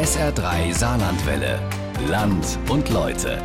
SR3 Saarlandwelle. Land und Leute.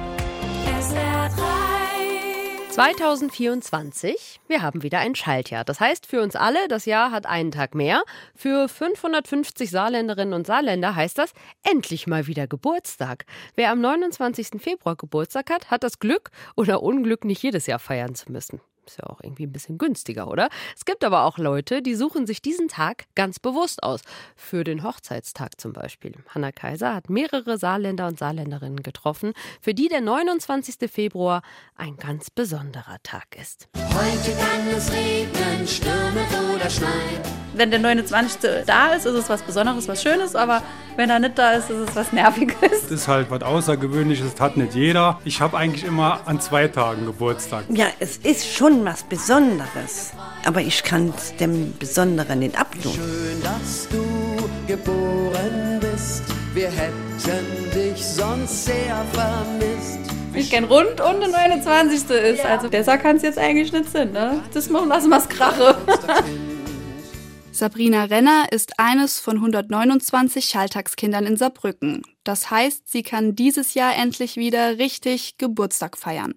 SR3. 2024, wir haben wieder ein Schaltjahr. Das heißt für uns alle, das Jahr hat einen Tag mehr. Für 550 Saarländerinnen und Saarländer heißt das endlich mal wieder Geburtstag. Wer am 29. Februar Geburtstag hat, hat das Glück oder Unglück, nicht jedes Jahr feiern zu müssen. Ist ja auch irgendwie ein bisschen günstiger, oder? Es gibt aber auch Leute, die suchen sich diesen Tag ganz bewusst aus. Für den Hochzeitstag zum Beispiel. Hanna Kaiser hat mehrere Saarländer und Saarländerinnen getroffen, für die der 29. Februar ein ganz besonderer Tag ist. Heute kann es regnen, stürmen oder schneien. Wenn der 29. da ist, ist es was Besonderes, was Schönes, aber wenn er nicht da ist, ist es was Nerviges. Das ist halt was Außergewöhnliches, das hat nicht jeder. Ich habe eigentlich immer an zwei Tagen Geburtstag. Ja, es ist schon was Besonderes, aber ich kann dem Besonderen nicht abtun. Schön, dass du geboren bist. Wir hätten dich sonst sehr vermisst. Ich kenn rund und der 29. ist. Also besser kann es jetzt eigentlich nicht sein, ne? Das machen lassen wir es krache. Sabrina Renner ist eines von 129 Schalltagskindern in Saarbrücken. Das heißt, sie kann dieses Jahr endlich wieder richtig Geburtstag feiern.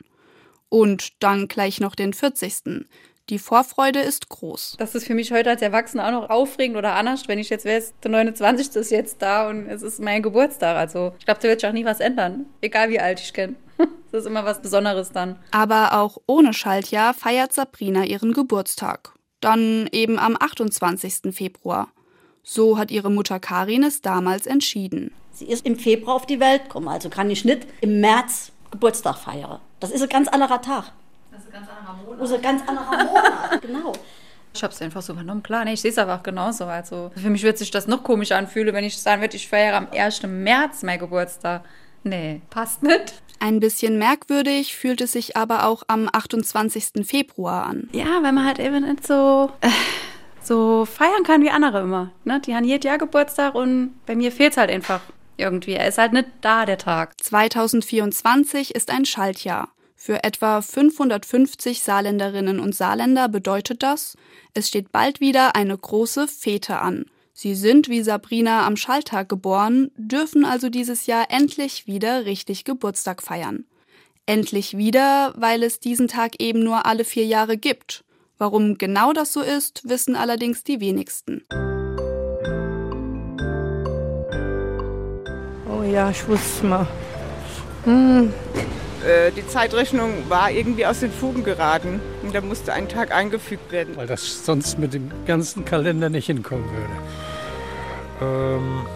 Und dann gleich noch den 40. Die Vorfreude ist groß. Das ist für mich heute als Erwachsener auch noch aufregend oder anders, wenn ich jetzt weiß, der 29. ist jetzt da und es ist mein Geburtstag. Also ich glaube, da wird sich auch nie was ändern, egal wie alt ich kenne. Das ist immer was Besonderes dann. Aber auch ohne Schaltjahr feiert Sabrina ihren Geburtstag. Dann eben am 28. Februar. So hat ihre Mutter Karin es damals entschieden. Sie ist im Februar auf die Welt gekommen, also kann ich nicht im März Geburtstag feiern. Das ist ein ganz anderer Tag. Das ist ein ganz anderer Monat. Das ist ein ganz anderer Monat, genau. Ich habe es einfach so übernommen. Klar, nee, ich sehe es einfach genauso. Also für mich wird sich das noch komisch anfühlen, wenn ich sagen würde, ich feiere am 1. März mein Geburtstag. Nee, passt nicht. Ein bisschen merkwürdig fühlt es sich aber auch am 28. Februar an. Ja, wenn man halt eben nicht so, äh, so feiern kann wie andere immer. Ne? Die haben jedes Jahr Geburtstag und bei mir fehlt es halt einfach irgendwie. Er ist halt nicht da, der Tag. 2024 ist ein Schaltjahr. Für etwa 550 Saarländerinnen und Saarländer bedeutet das, es steht bald wieder eine große Fete an. Sie sind wie Sabrina am Schalltag geboren, dürfen also dieses Jahr endlich wieder richtig Geburtstag feiern. Endlich wieder, weil es diesen Tag eben nur alle vier Jahre gibt. Warum genau das so ist, wissen allerdings die wenigsten. Ja, ich wusste mal. Hm. Äh, Die Zeitrechnung war irgendwie aus den Fugen geraten und da musste ein Tag eingefügt werden. Weil das sonst mit dem ganzen Kalender nicht hinkommen würde. Ähm,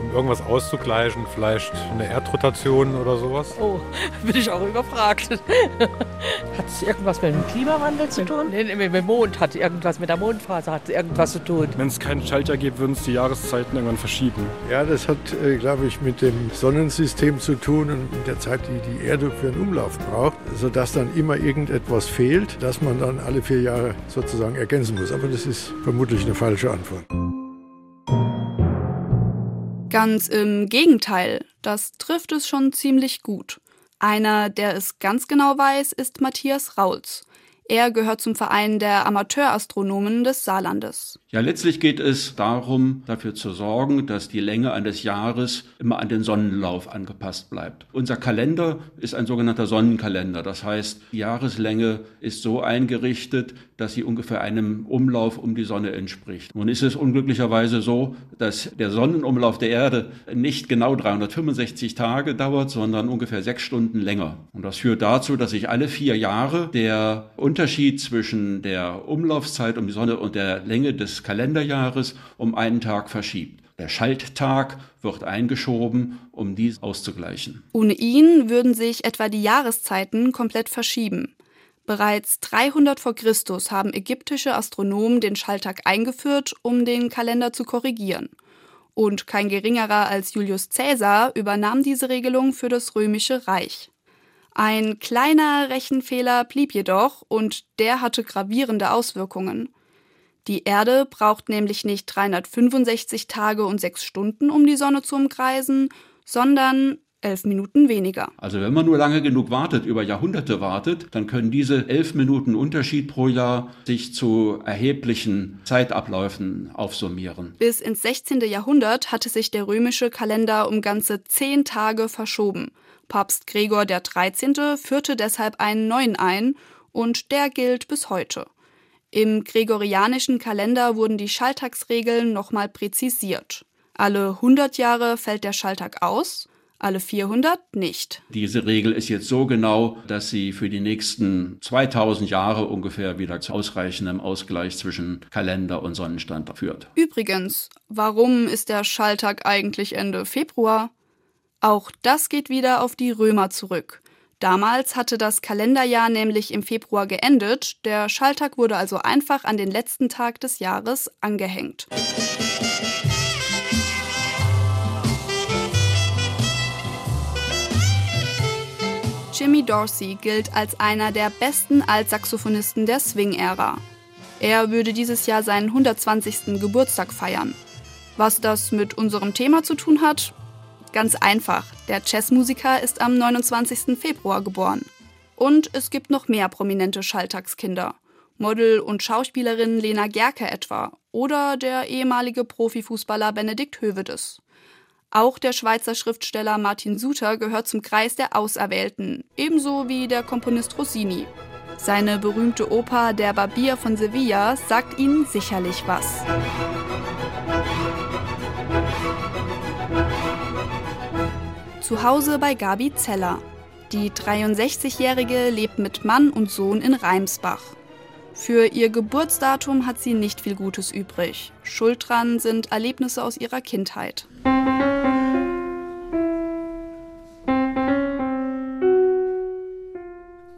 um irgendwas auszugleichen, vielleicht eine Erdrotation oder sowas. Oh, bin ich auch überfragt. hat es irgendwas mit dem Klimawandel zu tun? Nee, mit dem Mond hat irgendwas mit der Mondphase hat irgendwas zu tun. Wenn es keinen Schalter gibt, würden es die Jahreszeiten irgendwann verschieben. Ja, das hat, äh, glaube ich, mit dem Sonnensystem zu tun und mit der Zeit, die die Erde für einen Umlauf braucht, sodass dann immer irgendetwas fehlt, das man dann alle vier Jahre sozusagen ergänzen muss. Aber das ist vermutlich eine falsche Antwort. Ganz im Gegenteil, das trifft es schon ziemlich gut. Einer, der es ganz genau weiß, ist Matthias Raulz. Er gehört zum Verein der Amateurastronomen des Saarlandes. Ja, letztlich geht es darum, dafür zu sorgen, dass die Länge eines Jahres immer an den Sonnenlauf angepasst bleibt. Unser Kalender ist ein sogenannter Sonnenkalender. Das heißt, die Jahreslänge ist so eingerichtet, dass sie ungefähr einem Umlauf um die Sonne entspricht. Nun ist es unglücklicherweise so, dass der Sonnenumlauf der Erde nicht genau 365 Tage dauert, sondern ungefähr sechs Stunden länger. Und das führt dazu, dass sich alle vier Jahre der Unterschied zwischen der Umlaufzeit um die Sonne und der Länge des Kalenderjahres um einen Tag verschiebt. Der Schalttag wird eingeschoben, um dies auszugleichen. Ohne ihn würden sich etwa die Jahreszeiten komplett verschieben. Bereits 300 vor Christus haben ägyptische Astronomen den Schalltag eingeführt, um den Kalender zu korrigieren. Und kein geringerer als Julius Caesar übernahm diese Regelung für das römische Reich. Ein kleiner Rechenfehler blieb jedoch und der hatte gravierende Auswirkungen. Die Erde braucht nämlich nicht 365 Tage und 6 Stunden, um die Sonne zu umkreisen, sondern elf Minuten weniger. Also wenn man nur lange genug wartet, über Jahrhunderte wartet, dann können diese elf Minuten Unterschied pro Jahr sich zu erheblichen Zeitabläufen aufsummieren. Bis ins 16. Jahrhundert hatte sich der römische Kalender um ganze zehn Tage verschoben. Papst Gregor XIII. führte deshalb einen neuen ein und der gilt bis heute. Im gregorianischen Kalender wurden die Schalltagsregeln nochmal präzisiert. Alle 100 Jahre fällt der Schalltag aus, alle 400 nicht. Diese Regel ist jetzt so genau, dass sie für die nächsten 2000 Jahre ungefähr wieder zu ausreichendem Ausgleich zwischen Kalender und Sonnenstand führt. Übrigens, warum ist der Schalltag eigentlich Ende Februar? Auch das geht wieder auf die Römer zurück. Damals hatte das Kalenderjahr nämlich im Februar geendet, der Schalltag wurde also einfach an den letzten Tag des Jahres angehängt. Jimmy Dorsey gilt als einer der besten Altsaxophonisten der Swing-Ära. Er würde dieses Jahr seinen 120. Geburtstag feiern. Was das mit unserem Thema zu tun hat, Ganz einfach, der Jazzmusiker ist am 29. Februar geboren. Und es gibt noch mehr prominente Schalltagskinder. Model und Schauspielerin Lena Gerke etwa oder der ehemalige Profifußballer Benedikt Hövedes. Auch der Schweizer Schriftsteller Martin Suter gehört zum Kreis der Auserwählten, ebenso wie der Komponist Rossini. Seine berühmte Oper Der Barbier von Sevilla sagt Ihnen sicherlich was. Zu Hause bei Gabi Zeller. Die 63-Jährige lebt mit Mann und Sohn in Reimsbach. Für ihr Geburtsdatum hat sie nicht viel Gutes übrig. Schuld dran sind Erlebnisse aus ihrer Kindheit.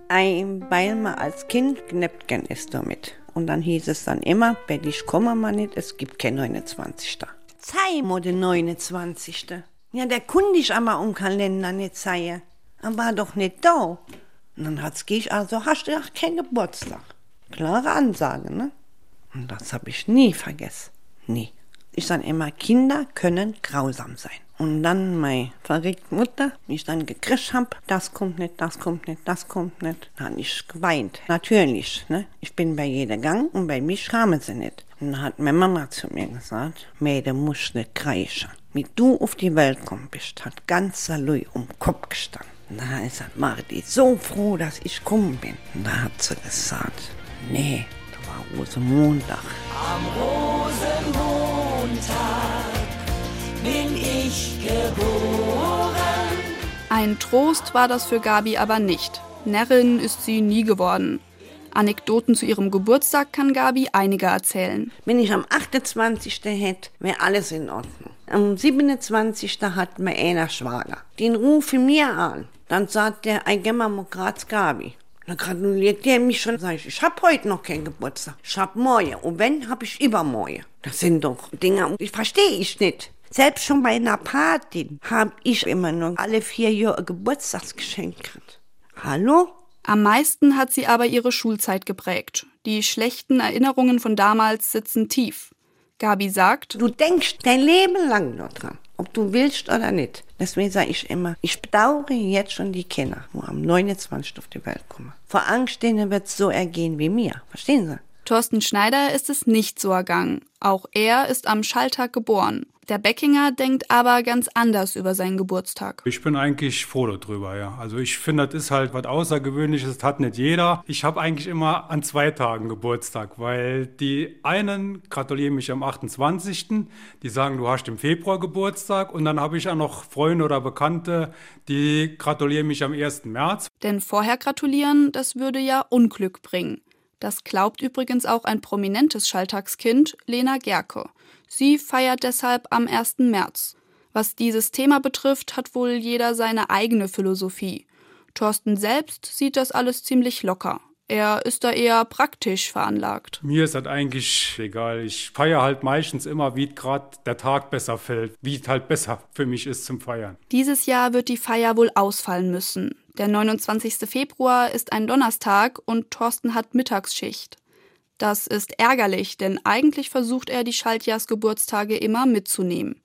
Weil man als Kind knappt gern ist damit. Und dann hieß es dann immer, wenn ich komme mal nicht, es gibt kein 29. Zeig mal den 29. Ja, der kunde ich aber um Kalender nicht zeigen. Aber doch nicht da. Und dann hat's ich also, hast du auch keinen Geburtstag. Klare Ansage, ne? Und das habe ich nie vergessen. Nie. Ich sage immer, Kinder können grausam sein. Und dann meine verrückte Mutter, wie ich dann gekriegt hab, das kommt nicht, das kommt nicht, das kommt nicht. Dann habe ich geweint. Natürlich, ne? Ich bin bei jeder Gang und bei mich kamen sie nicht. Und dann hat meine Mama zu mir gesagt, Mädel muss nicht kreischen wie du auf die Welt gekommen bist, hat ganz Salui um den Kopf gestanden. Da ist Marti so froh, dass ich gekommen bin. Da hat sie gesagt, nee, da war Rosenmontag. Am Rosenmontag bin ich geboren. Ein Trost war das für Gabi aber nicht. Närrin ist sie nie geworden. Anekdoten zu ihrem Geburtstag kann Gabi einige erzählen. Wenn ich am 28. hätte, wäre alles in Ordnung. Am 27. hat mir einer Schwager. Den rufe mir an. Dann sagt der, ein Graz Gabi. Dann gratuliert der mich schon, sag ich, ich hab heute noch keinen Geburtstag. Ich hab morgen. Und wenn, hab ich übermorgen. Das sind doch Dinge, die verstehe ich nicht. Selbst schon bei einer Party hab ich immer nur alle vier Jahre Geburtstagsgeschenk gekriegt. Hallo? Am meisten hat sie aber ihre Schulzeit geprägt. Die schlechten Erinnerungen von damals sitzen tief. Gabi sagt, du denkst dein Leben lang nur dran, ob du willst oder nicht. Deswegen sage ich immer, ich bedauere jetzt schon die Kinder, wo am 29. auf die Welt kommen. Vor Angst denen wird es so ergehen wie mir. Verstehen Sie? Thorsten Schneider ist es nicht so ergangen. Auch er ist am Schalltag geboren. Der Beckinger denkt aber ganz anders über seinen Geburtstag. Ich bin eigentlich froh darüber, ja. Also ich finde, das ist halt was Außergewöhnliches, das hat nicht jeder. Ich habe eigentlich immer an zwei Tagen Geburtstag, weil die einen gratulieren mich am 28., die sagen, du hast im Februar Geburtstag und dann habe ich auch noch Freunde oder Bekannte, die gratulieren mich am 1. März. Denn vorher gratulieren, das würde ja Unglück bringen. Das glaubt übrigens auch ein prominentes Schalltagskind, Lena Gerke. Sie feiert deshalb am 1. März. Was dieses Thema betrifft, hat wohl jeder seine eigene Philosophie. Thorsten selbst sieht das alles ziemlich locker. Er ist da eher praktisch veranlagt. Mir ist das eigentlich egal. Ich feiere halt meistens immer, wie gerade der Tag besser fällt, wie es halt besser für mich ist zum Feiern. Dieses Jahr wird die Feier wohl ausfallen müssen. Der 29. Februar ist ein Donnerstag und Thorsten hat Mittagsschicht. Das ist ärgerlich, denn eigentlich versucht er, die Schaltjahrsgeburtstage immer mitzunehmen.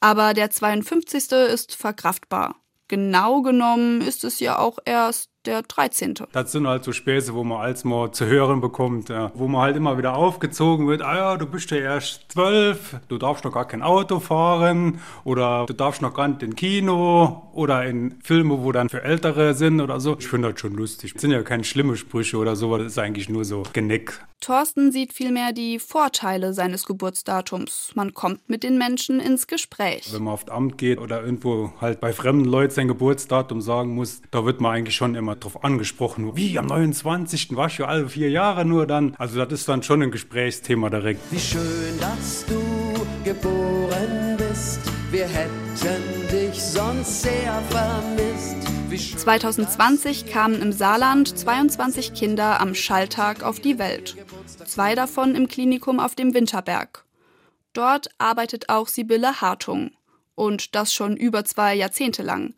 Aber der 52. ist verkraftbar. genau genommen ist es ja auch erst der 13. Das sind halt so Späße, wo man als mal zu hören bekommt, ja, wo man halt immer wieder aufgezogen wird, ah ja, du bist ja erst zwölf, du darfst noch gar kein Auto fahren oder du darfst noch gar nicht in Kino oder in Filme, wo dann für Ältere sind oder so. Ich finde das schon lustig. Das sind ja keine schlimmen Sprüche oder so, das ist eigentlich nur so Genick. Thorsten sieht vielmehr die Vorteile seines Geburtsdatums. Man kommt mit den Menschen ins Gespräch. Wenn man auf Amt geht oder irgendwo halt bei fremden Leuten sein Geburtsdatum sagen muss, da wird man eigentlich schon immer drauf angesprochen. Wie, am 29. war ich ja alle vier Jahre nur dann. Also das ist dann schon ein Gesprächsthema direkt. Wie schön, dass du geboren bist. Wir hätten dich sonst sehr vermisst. 2020 kamen im Saarland 22 Kinder am Schalltag auf die Welt. Zwei davon im Klinikum auf dem Winterberg. Dort arbeitet auch Sibylle Hartung. Und das schon über zwei Jahrzehnte lang.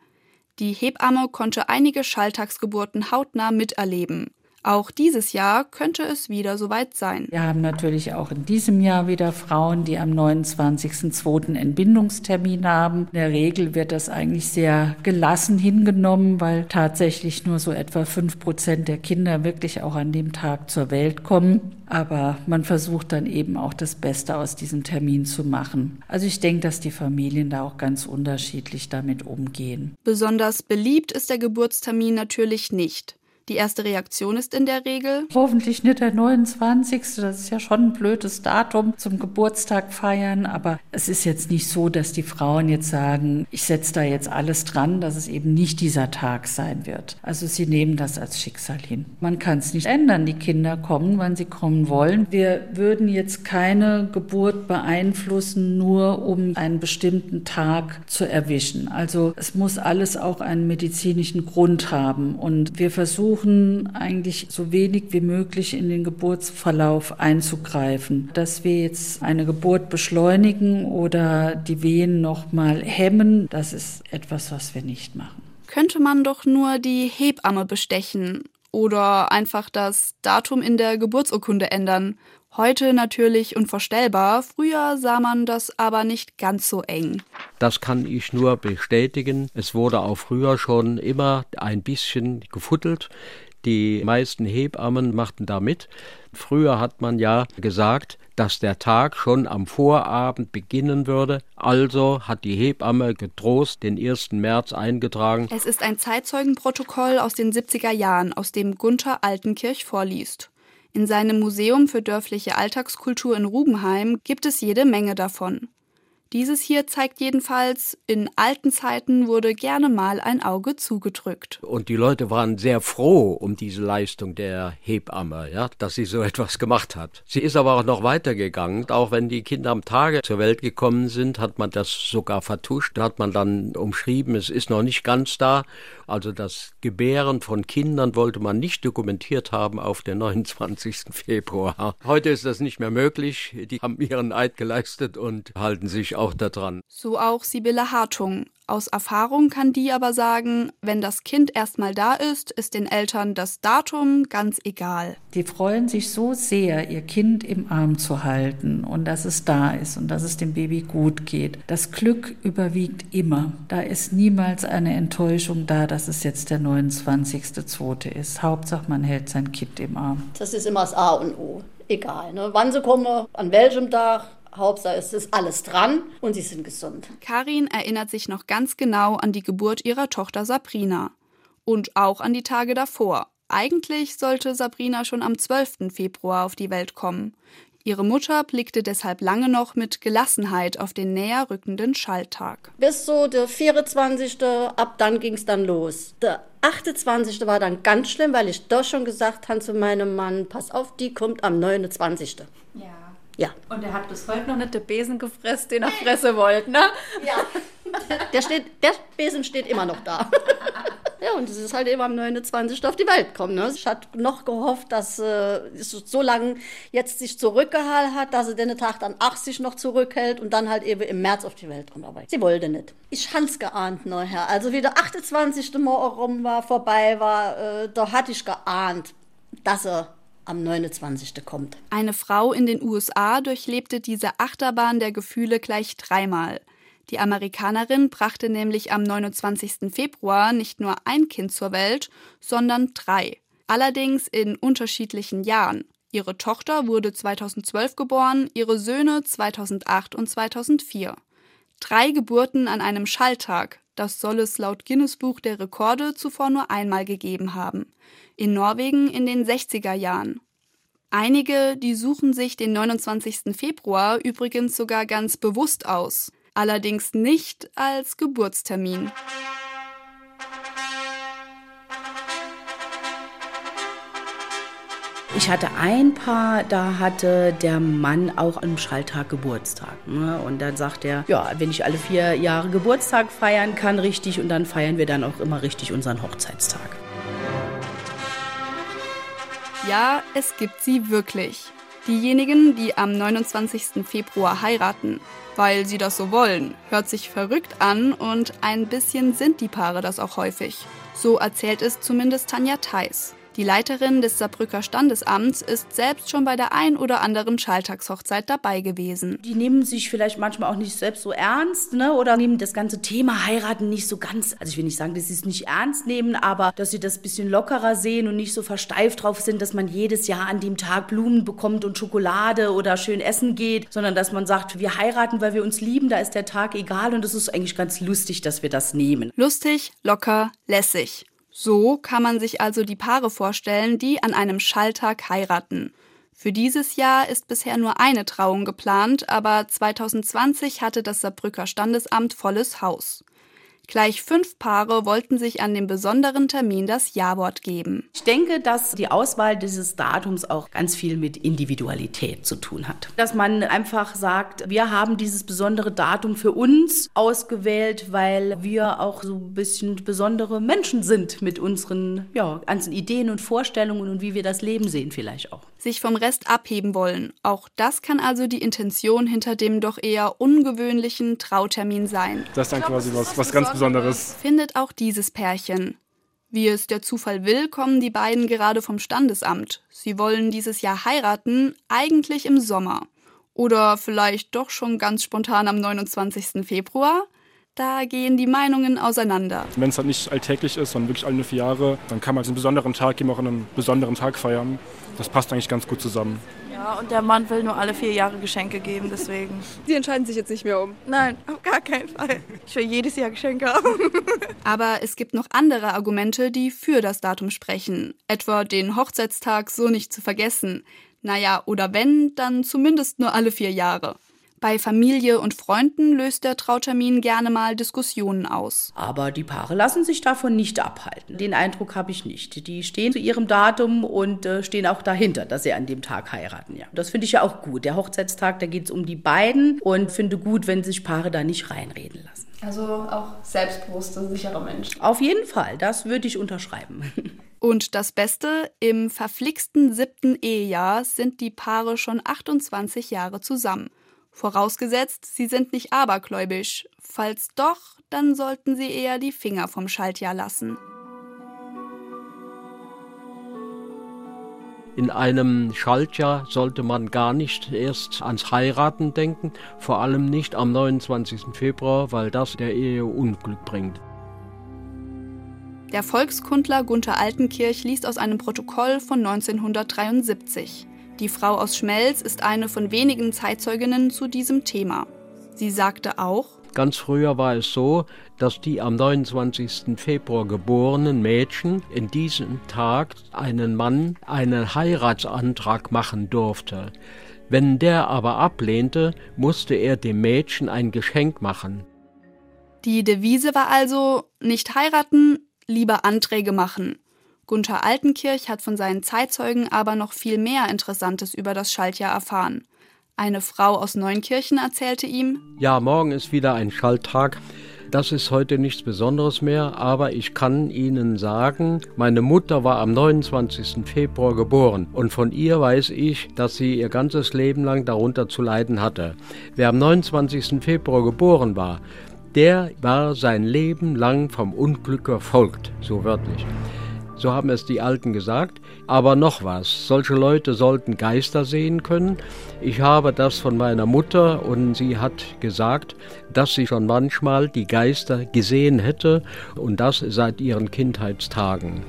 Die Hebamme konnte einige Schalltagsgeburten hautnah miterleben. Auch dieses Jahr könnte es wieder soweit sein. Wir haben natürlich auch in diesem Jahr wieder Frauen, die am 29.02. Entbindungstermin haben. In der Regel wird das eigentlich sehr gelassen hingenommen, weil tatsächlich nur so etwa fünf Prozent der Kinder wirklich auch an dem Tag zur Welt kommen. Aber man versucht dann eben auch das Beste aus diesem Termin zu machen. Also ich denke, dass die Familien da auch ganz unterschiedlich damit umgehen. Besonders beliebt ist der Geburtstermin natürlich nicht. Die erste Reaktion ist in der Regel hoffentlich nicht der 29. Das ist ja schon ein blödes Datum zum Geburtstag feiern, aber es ist jetzt nicht so, dass die Frauen jetzt sagen, ich setze da jetzt alles dran, dass es eben nicht dieser Tag sein wird. Also sie nehmen das als Schicksal hin. Man kann es nicht ändern. Die Kinder kommen, wann sie kommen wollen. Wir würden jetzt keine Geburt beeinflussen, nur um einen bestimmten Tag zu erwischen. Also es muss alles auch einen medizinischen Grund haben und wir versuchen versuchen eigentlich so wenig wie möglich in den Geburtsverlauf einzugreifen. Dass wir jetzt eine Geburt beschleunigen oder die Wehen noch mal hemmen, das ist etwas, was wir nicht machen. Könnte man doch nur die Hebamme bestechen oder einfach das Datum in der Geburtsurkunde ändern. Heute natürlich unvorstellbar, früher sah man das aber nicht ganz so eng. Das kann ich nur bestätigen. Es wurde auch früher schon immer ein bisschen gefuttelt. Die meisten Hebammen machten da mit. Früher hat man ja gesagt, dass der Tag schon am Vorabend beginnen würde. Also hat die Hebamme getrost den 1. März eingetragen. Es ist ein Zeitzeugenprotokoll aus den 70er Jahren, aus dem Gunther Altenkirch vorliest. In seinem Museum für dörfliche Alltagskultur in Rubenheim gibt es jede Menge davon. Dieses hier zeigt jedenfalls, in alten Zeiten wurde gerne mal ein Auge zugedrückt. Und die Leute waren sehr froh um diese Leistung der Hebamme, ja, dass sie so etwas gemacht hat. Sie ist aber auch noch weitergegangen. Auch wenn die Kinder am Tage zur Welt gekommen sind, hat man das sogar vertuscht. Da hat man dann umschrieben, es ist noch nicht ganz da. Also das Gebären von Kindern wollte man nicht dokumentiert haben auf den 29. Februar. Heute ist das nicht mehr möglich. Die haben ihren Eid geleistet und halten sich auch daran. So auch Sibylle Hartung. Aus Erfahrung kann die aber sagen, wenn das Kind erstmal da ist, ist den Eltern das Datum ganz egal. Die freuen sich so sehr, ihr Kind im Arm zu halten und dass es da ist und dass es dem Baby gut geht. Das Glück überwiegt immer. Da ist niemals eine Enttäuschung da, dass es jetzt der 29.2. ist. Hauptsache, man hält sein Kind im Arm. Das ist immer das A und O. Egal, ne? wann sie kommen, an welchem Tag, Hauptsache es ist alles dran und sie sind gesund. Karin erinnert sich noch ganz genau an die Geburt ihrer Tochter Sabrina. Und auch an die Tage davor. Eigentlich sollte Sabrina schon am 12. Februar auf die Welt kommen. Ihre Mutter blickte deshalb lange noch mit Gelassenheit auf den näher rückenden Schalltag. Bis so der 24. ab dann ging es dann los. Der 28. war dann ganz schlimm, weil ich doch schon gesagt habe zu meinem Mann, pass auf, die kommt am 29. Ja. Ja. Und er hat bis heute noch nicht den Besen gefressen, den er fressen wollte, ne? Ja. Der, steht, der Besen steht immer noch da. Ja, und es ist halt eben am 29. auf die Welt gekommen. Ne? Ich hatte noch gehofft, dass äh, es so lange jetzt sich zurückgehalten hat, dass sie den Tag dann 80 noch zurückhält und dann halt eben im März auf die Welt kommt. Aber sie wollte nicht. Ich hans geahnt nachher. Also wie der 28. Morgen rum war, vorbei war, äh, da hatte ich geahnt, dass er am 29. kommt. Eine Frau in den USA durchlebte diese Achterbahn der Gefühle gleich dreimal. Die Amerikanerin brachte nämlich am 29. Februar nicht nur ein Kind zur Welt, sondern drei. Allerdings in unterschiedlichen Jahren. Ihre Tochter wurde 2012 geboren, ihre Söhne 2008 und 2004. Drei Geburten an einem Schalltag, das soll es laut Guinness Buch der Rekorde zuvor nur einmal gegeben haben. In Norwegen in den 60er Jahren. Einige, die suchen sich den 29. Februar übrigens sogar ganz bewusst aus, allerdings nicht als Geburtstermin. Ich hatte ein Paar, da hatte der Mann auch am Schalltag Geburtstag. Ne? Und dann sagt er, ja, wenn ich alle vier Jahre Geburtstag feiern kann, richtig, und dann feiern wir dann auch immer richtig unseren Hochzeitstag. Ja, es gibt sie wirklich. Diejenigen, die am 29. Februar heiraten, weil sie das so wollen, hört sich verrückt an und ein bisschen sind die Paare das auch häufig. So erzählt es zumindest Tanja Theis. Die Leiterin des Saarbrücker Standesamts ist selbst schon bei der ein oder anderen Schalltagshochzeit dabei gewesen. Die nehmen sich vielleicht manchmal auch nicht selbst so ernst, ne? Oder nehmen das ganze Thema heiraten nicht so ganz, also ich will nicht sagen, dass sie es nicht ernst nehmen, aber dass sie das ein bisschen lockerer sehen und nicht so versteift drauf sind, dass man jedes Jahr an dem Tag Blumen bekommt und Schokolade oder schön essen geht, sondern dass man sagt, wir heiraten, weil wir uns lieben, da ist der Tag egal und es ist eigentlich ganz lustig, dass wir das nehmen. Lustig, locker, lässig. So kann man sich also die Paare vorstellen, die an einem Schalltag heiraten. Für dieses Jahr ist bisher nur eine Trauung geplant, aber 2020 hatte das Saarbrücker Standesamt volles Haus. Gleich fünf Paare wollten sich an dem besonderen Termin das Ja-Wort geben. Ich denke, dass die Auswahl dieses Datums auch ganz viel mit Individualität zu tun hat. Dass man einfach sagt, wir haben dieses besondere Datum für uns ausgewählt, weil wir auch so ein bisschen besondere Menschen sind mit unseren ja, ganzen Ideen und Vorstellungen und wie wir das Leben sehen vielleicht auch. Sich vom Rest abheben wollen. Auch das kann also die Intention hinter dem doch eher ungewöhnlichen Trautermin sein. Das ist dann quasi was, was ganz Besonderes. Findet auch dieses Pärchen. Wie es der Zufall will, kommen die beiden gerade vom Standesamt. Sie wollen dieses Jahr heiraten, eigentlich im Sommer. Oder vielleicht doch schon ganz spontan am 29. Februar? Da gehen die Meinungen auseinander. Wenn es halt nicht alltäglich ist, sondern wirklich alle vier Jahre, dann kann man einen besonderen Tag eben auch an einem besonderen Tag feiern. Das passt eigentlich ganz gut zusammen. Ja, und der Mann will nur alle vier Jahre Geschenke geben, deswegen. Sie entscheiden sich jetzt nicht mehr um. Nein, auf gar keinen Fall. Ich will jedes Jahr Geschenke haben. Aber es gibt noch andere Argumente, die für das Datum sprechen. Etwa den Hochzeitstag so nicht zu vergessen. Naja, oder wenn, dann zumindest nur alle vier Jahre. Bei Familie und Freunden löst der Trautermin gerne mal Diskussionen aus. Aber die Paare lassen sich davon nicht abhalten. Den Eindruck habe ich nicht. Die stehen zu ihrem Datum und äh, stehen auch dahinter, dass sie an dem Tag heiraten. Ja. Das finde ich ja auch gut. Der Hochzeitstag, da geht es um die beiden und finde gut, wenn sich Paare da nicht reinreden lassen. Also auch selbstbewusste, sichere Menschen. Auf jeden Fall, das würde ich unterschreiben. Und das Beste, im verflixten siebten Ehejahr sind die Paare schon 28 Jahre zusammen. Vorausgesetzt, sie sind nicht abergläubisch. Falls doch, dann sollten sie eher die Finger vom Schaltjahr lassen. In einem Schaltjahr sollte man gar nicht erst ans Heiraten denken, vor allem nicht am 29. Februar, weil das der Ehe Unglück bringt. Der Volkskundler Gunther Altenkirch liest aus einem Protokoll von 1973. Die Frau aus Schmelz ist eine von wenigen Zeitzeuginnen zu diesem Thema. Sie sagte auch, Ganz früher war es so, dass die am 29. Februar geborenen Mädchen in diesem Tag einen Mann einen Heiratsantrag machen durfte. Wenn der aber ablehnte, musste er dem Mädchen ein Geschenk machen. Die Devise war also nicht heiraten, lieber Anträge machen. Gunther Altenkirch hat von seinen Zeitzeugen aber noch viel mehr Interessantes über das Schaltjahr erfahren. Eine Frau aus Neunkirchen erzählte ihm, Ja, morgen ist wieder ein Schalttag. Das ist heute nichts Besonderes mehr, aber ich kann Ihnen sagen, meine Mutter war am 29. Februar geboren und von ihr weiß ich, dass sie ihr ganzes Leben lang darunter zu leiden hatte. Wer am 29. Februar geboren war, der war sein Leben lang vom Unglück verfolgt, so wörtlich. So haben es die Alten gesagt. Aber noch was, solche Leute sollten Geister sehen können. Ich habe das von meiner Mutter und sie hat gesagt, dass sie schon manchmal die Geister gesehen hätte und das seit ihren Kindheitstagen.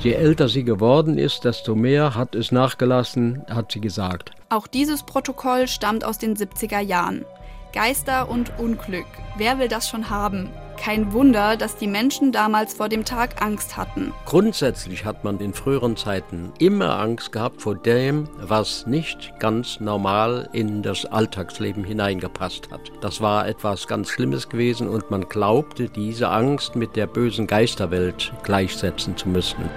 Je älter sie geworden ist, desto mehr hat es nachgelassen, hat sie gesagt. Auch dieses Protokoll stammt aus den 70er Jahren. Geister und Unglück. Wer will das schon haben? Kein Wunder, dass die Menschen damals vor dem Tag Angst hatten. Grundsätzlich hat man in früheren Zeiten immer Angst gehabt vor dem, was nicht ganz normal in das Alltagsleben hineingepasst hat. Das war etwas ganz Schlimmes gewesen und man glaubte, diese Angst mit der bösen Geisterwelt gleichsetzen zu müssen.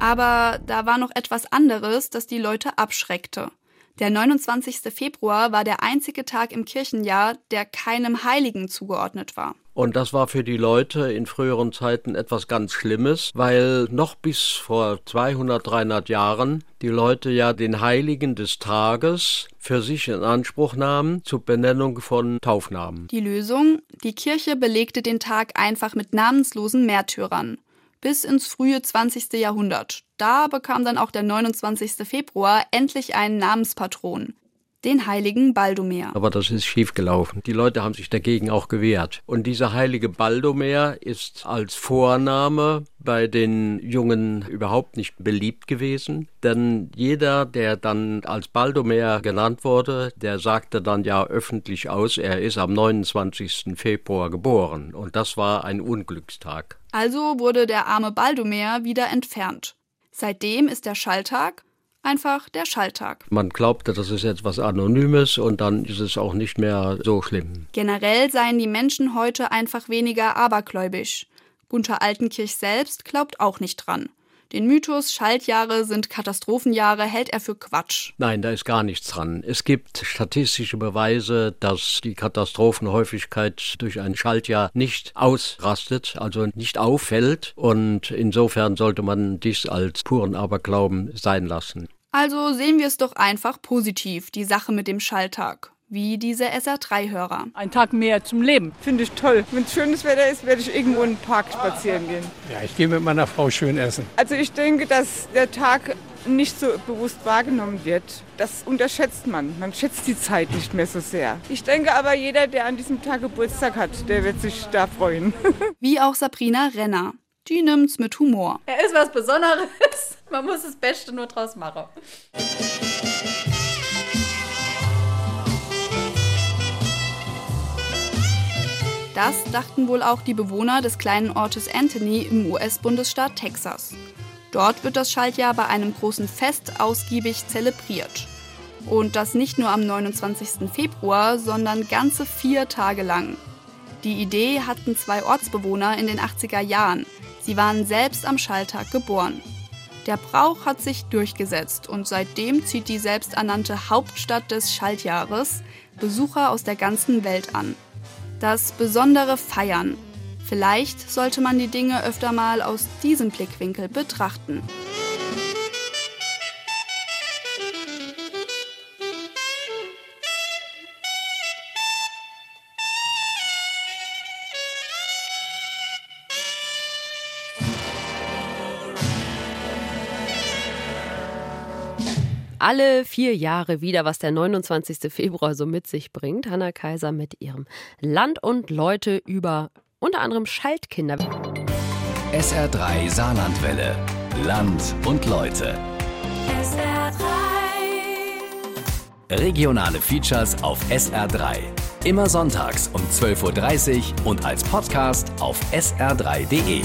Aber da war noch etwas anderes, das die Leute abschreckte. Der 29. Februar war der einzige Tag im Kirchenjahr, der keinem Heiligen zugeordnet war. Und das war für die Leute in früheren Zeiten etwas ganz Schlimmes, weil noch bis vor 200, 300 Jahren die Leute ja den Heiligen des Tages für sich in Anspruch nahmen zur Benennung von Taufnamen. Die Lösung? Die Kirche belegte den Tag einfach mit namenslosen Märtyrern bis ins frühe 20. Jahrhundert. Da bekam dann auch der 29. Februar endlich einen Namenspatron, den heiligen Baldomer. Aber das ist schiefgelaufen. Die Leute haben sich dagegen auch gewehrt. Und dieser heilige Baldomer ist als Vorname bei den Jungen überhaupt nicht beliebt gewesen. Denn jeder, der dann als Baldomer genannt wurde, der sagte dann ja öffentlich aus, er ist am 29. Februar geboren. Und das war ein Unglückstag. Also wurde der arme Baldomer wieder entfernt. Seitdem ist der Schalltag einfach der Schalltag. Man glaubte, das ist etwas Anonymes und dann ist es auch nicht mehr so schlimm. Generell seien die Menschen heute einfach weniger abergläubisch. Gunther Altenkirch selbst glaubt auch nicht dran. Den Mythos Schaltjahre sind Katastrophenjahre hält er für Quatsch. Nein, da ist gar nichts dran. Es gibt statistische Beweise, dass die Katastrophenhäufigkeit durch ein Schaltjahr nicht ausrastet, also nicht auffällt. Und insofern sollte man dies als puren Aberglauben sein lassen. Also sehen wir es doch einfach positiv, die Sache mit dem Schalltag wie diese SR3-Hörer. Ein Tag mehr zum Leben. Finde ich toll. Wenn es schönes Wetter ist, werde ich irgendwo in den Park spazieren gehen. Ja, ich gehe mit meiner Frau schön essen. Also ich denke, dass der Tag nicht so bewusst wahrgenommen wird. Das unterschätzt man. Man schätzt die Zeit nicht mehr so sehr. Ich denke aber, jeder, der an diesem Tag Geburtstag hat, der wird sich da freuen. Wie auch Sabrina Renner. Die nimmt's mit Humor. Er ist was Besonderes. Man muss das Beste nur draus machen. Das dachten wohl auch die Bewohner des kleinen Ortes Anthony im US-Bundesstaat Texas. Dort wird das Schaltjahr bei einem großen Fest ausgiebig zelebriert. Und das nicht nur am 29. Februar, sondern ganze vier Tage lang. Die Idee hatten zwei Ortsbewohner in den 80er Jahren. Sie waren selbst am Schalltag geboren. Der Brauch hat sich durchgesetzt und seitdem zieht die selbsternannte Hauptstadt des Schaltjahres Besucher aus der ganzen Welt an das besondere Feiern. Vielleicht sollte man die Dinge öfter mal aus diesem Blickwinkel betrachten. Alle vier Jahre wieder, was der 29. Februar so mit sich bringt. Hanna Kaiser mit ihrem Land und Leute über unter anderem Schaltkinder. SR3 Saarlandwelle. Land und Leute. SR3. Regionale Features auf SR3. Immer sonntags um 12.30 Uhr und als Podcast auf sr3.de.